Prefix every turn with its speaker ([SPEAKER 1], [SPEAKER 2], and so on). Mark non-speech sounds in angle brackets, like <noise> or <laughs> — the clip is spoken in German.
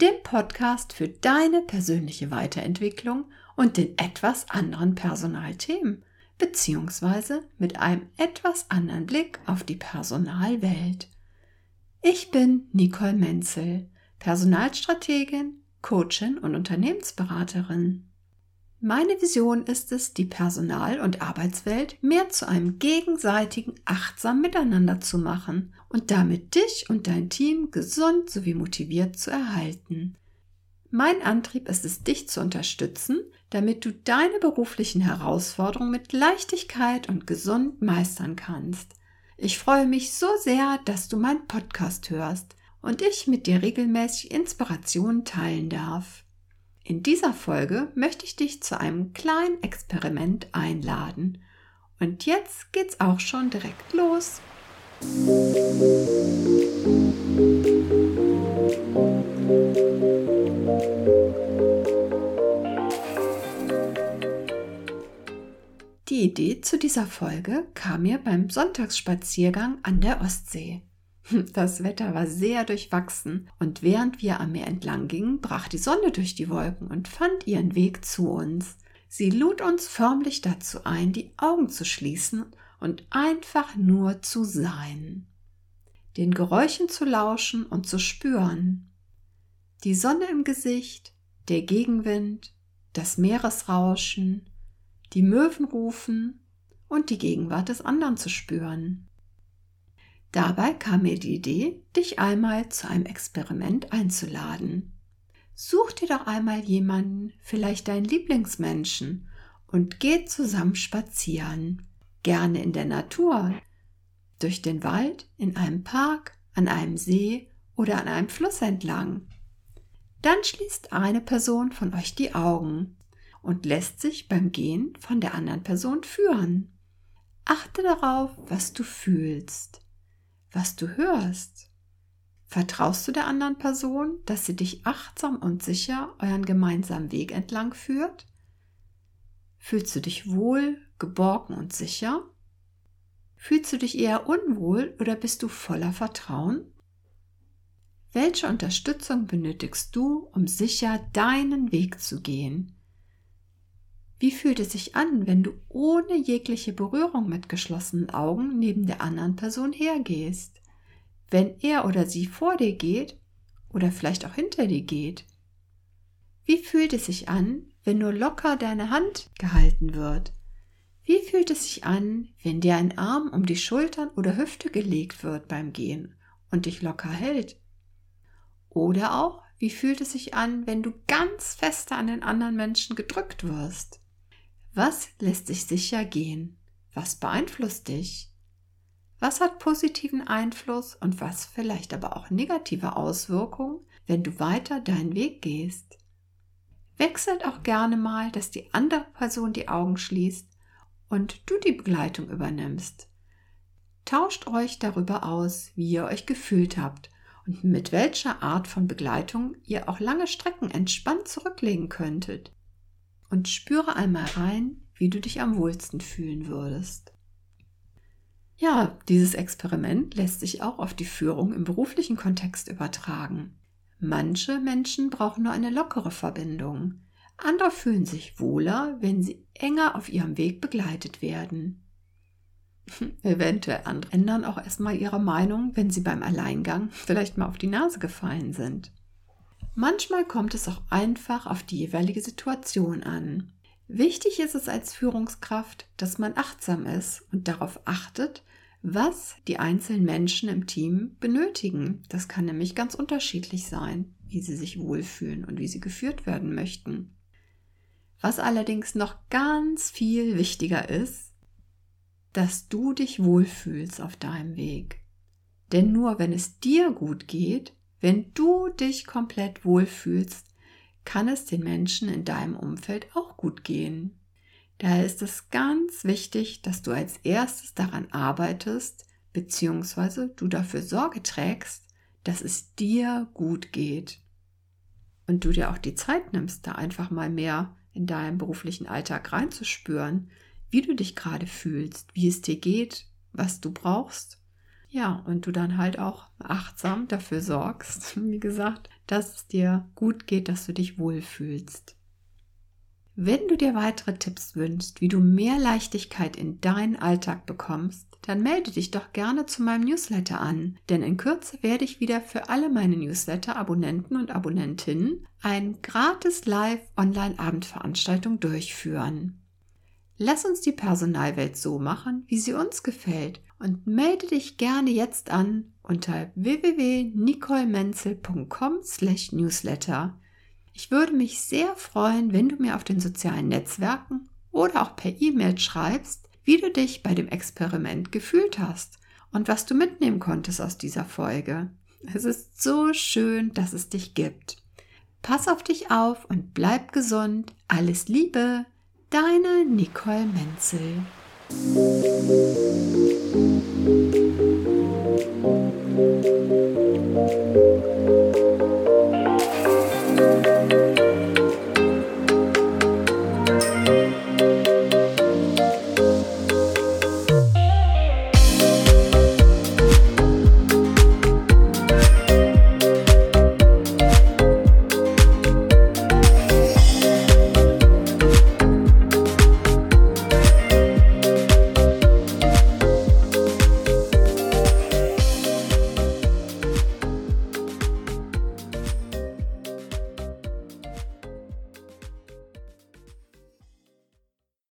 [SPEAKER 1] dem Podcast für deine persönliche Weiterentwicklung und den etwas anderen Personalthemen, beziehungsweise mit einem etwas anderen Blick auf die Personalwelt. Ich bin Nicole Menzel, Personalstrategin, Coachin und Unternehmensberaterin. Meine Vision ist es, die Personal- und Arbeitswelt mehr zu einem gegenseitigen achtsamen Miteinander zu machen und damit dich und dein Team gesund sowie motiviert zu erhalten. Mein Antrieb ist es, dich zu unterstützen, damit du deine beruflichen Herausforderungen mit Leichtigkeit und gesund meistern kannst. Ich freue mich so sehr, dass du meinen Podcast hörst und ich mit dir regelmäßig Inspirationen teilen darf. In dieser Folge möchte ich dich zu einem kleinen Experiment einladen. Und jetzt geht's auch schon direkt los. Die Idee zu dieser Folge kam mir beim Sonntagsspaziergang an der Ostsee. <laughs> Das Wetter war sehr durchwachsen und während wir am Meer entlang gingen, brach die Sonne durch die Wolken und fand ihren Weg zu uns. Sie lud uns förmlich dazu ein, die Augen zu schließen und einfach nur zu sein. Den Geräuschen zu lauschen und zu spüren. Die Sonne im Gesicht, der Gegenwind, das Meeresrauschen, die Möwen rufen und die Gegenwart des anderen zu spüren. Dabei kam mir die Idee, dich einmal zu einem Experiment einzuladen. Such dir doch einmal jemanden, vielleicht deinen Lieblingsmenschen, und geht zusammen spazieren. Gerne in der Natur, durch den Wald, in einem Park, an einem See oder an einem Fluss entlang. Dann schließt eine Person von euch die Augen und lässt sich beim Gehen von der anderen Person führen. Achte darauf, was du fühlst was du hörst. Vertraust du der anderen Person, dass sie dich achtsam und sicher euren gemeinsamen Weg entlang führt? Fühlst du dich wohl, geborgen und sicher? Fühlst du dich eher unwohl oder bist du voller Vertrauen? Welche Unterstützung benötigst du, um sicher deinen Weg zu gehen? Wie fühlt es sich an, wenn du ohne jegliche Berührung mit geschlossenen Augen neben der anderen Person hergehst? Wenn er oder sie vor dir geht oder vielleicht auch hinter dir geht? Wie fühlt es sich an, wenn nur locker deine Hand gehalten wird? Wie fühlt es sich an, wenn dir ein Arm um die Schultern oder Hüfte gelegt wird beim Gehen und dich locker hält? Oder auch, wie fühlt es sich an, wenn du ganz fester an den anderen Menschen gedrückt wirst? Was lässt sich sicher gehen? Was beeinflusst dich? Was hat positiven Einfluss und was vielleicht aber auch negative Auswirkungen, wenn du weiter deinen Weg gehst? Wechselt auch gerne mal, dass die andere Person die Augen schließt und du die Begleitung übernimmst. Tauscht euch darüber aus, wie ihr euch gefühlt habt und mit welcher Art von Begleitung ihr auch lange Strecken entspannt zurücklegen könntet und spüre einmal rein, wie du dich am wohlsten fühlen würdest. Ja, dieses Experiment lässt sich auch auf die Führung im beruflichen Kontext übertragen. Manche Menschen brauchen nur eine lockere Verbindung. Andere fühlen sich wohler, wenn sie enger auf ihrem Weg begleitet werden. <laughs> Eventuell andere ändern auch erstmal ihre Meinung, wenn sie beim Alleingang vielleicht mal auf die Nase gefallen sind. Manchmal kommt es auch einfach auf die jeweilige Situation an. Wichtig ist es als Führungskraft, dass man achtsam ist und darauf achtet, was die einzelnen Menschen im Team benötigen. Das kann nämlich ganz unterschiedlich sein, wie sie sich wohlfühlen und wie sie geführt werden möchten. Was allerdings noch ganz viel wichtiger ist, dass du dich wohlfühlst auf deinem Weg. Denn nur wenn es dir gut geht, wenn du dich komplett wohlfühlst, kann es den Menschen in deinem Umfeld auch gut gehen. Daher ist es ganz wichtig, dass du als erstes daran arbeitest, beziehungsweise du dafür Sorge trägst, dass es dir gut geht. Und du dir auch die Zeit nimmst, da einfach mal mehr in deinem beruflichen Alltag reinzuspüren, wie du dich gerade fühlst, wie es dir geht, was du brauchst. Ja, und du dann halt auch achtsam dafür sorgst, <laughs> wie gesagt, dass es dir gut geht, dass du dich wohlfühlst. Wenn du dir weitere Tipps wünschst, wie du mehr Leichtigkeit in deinen Alltag bekommst, dann melde dich doch gerne zu meinem Newsletter an, denn in Kürze werde ich wieder für alle meine Newsletter-Abonnenten und Abonnentinnen eine gratis Live-Online-Abendveranstaltung durchführen. Lass uns die Personalwelt so machen, wie sie uns gefällt und melde dich gerne jetzt an unter www.nicolemenzel.com/newsletter. Ich würde mich sehr freuen, wenn du mir auf den sozialen Netzwerken oder auch per E-Mail schreibst, wie du dich bei dem Experiment gefühlt hast und was du mitnehmen konntest aus dieser Folge. Es ist so schön, dass es dich gibt. Pass auf dich auf und bleib gesund. Alles Liebe, deine Nicole Menzel. Thank you.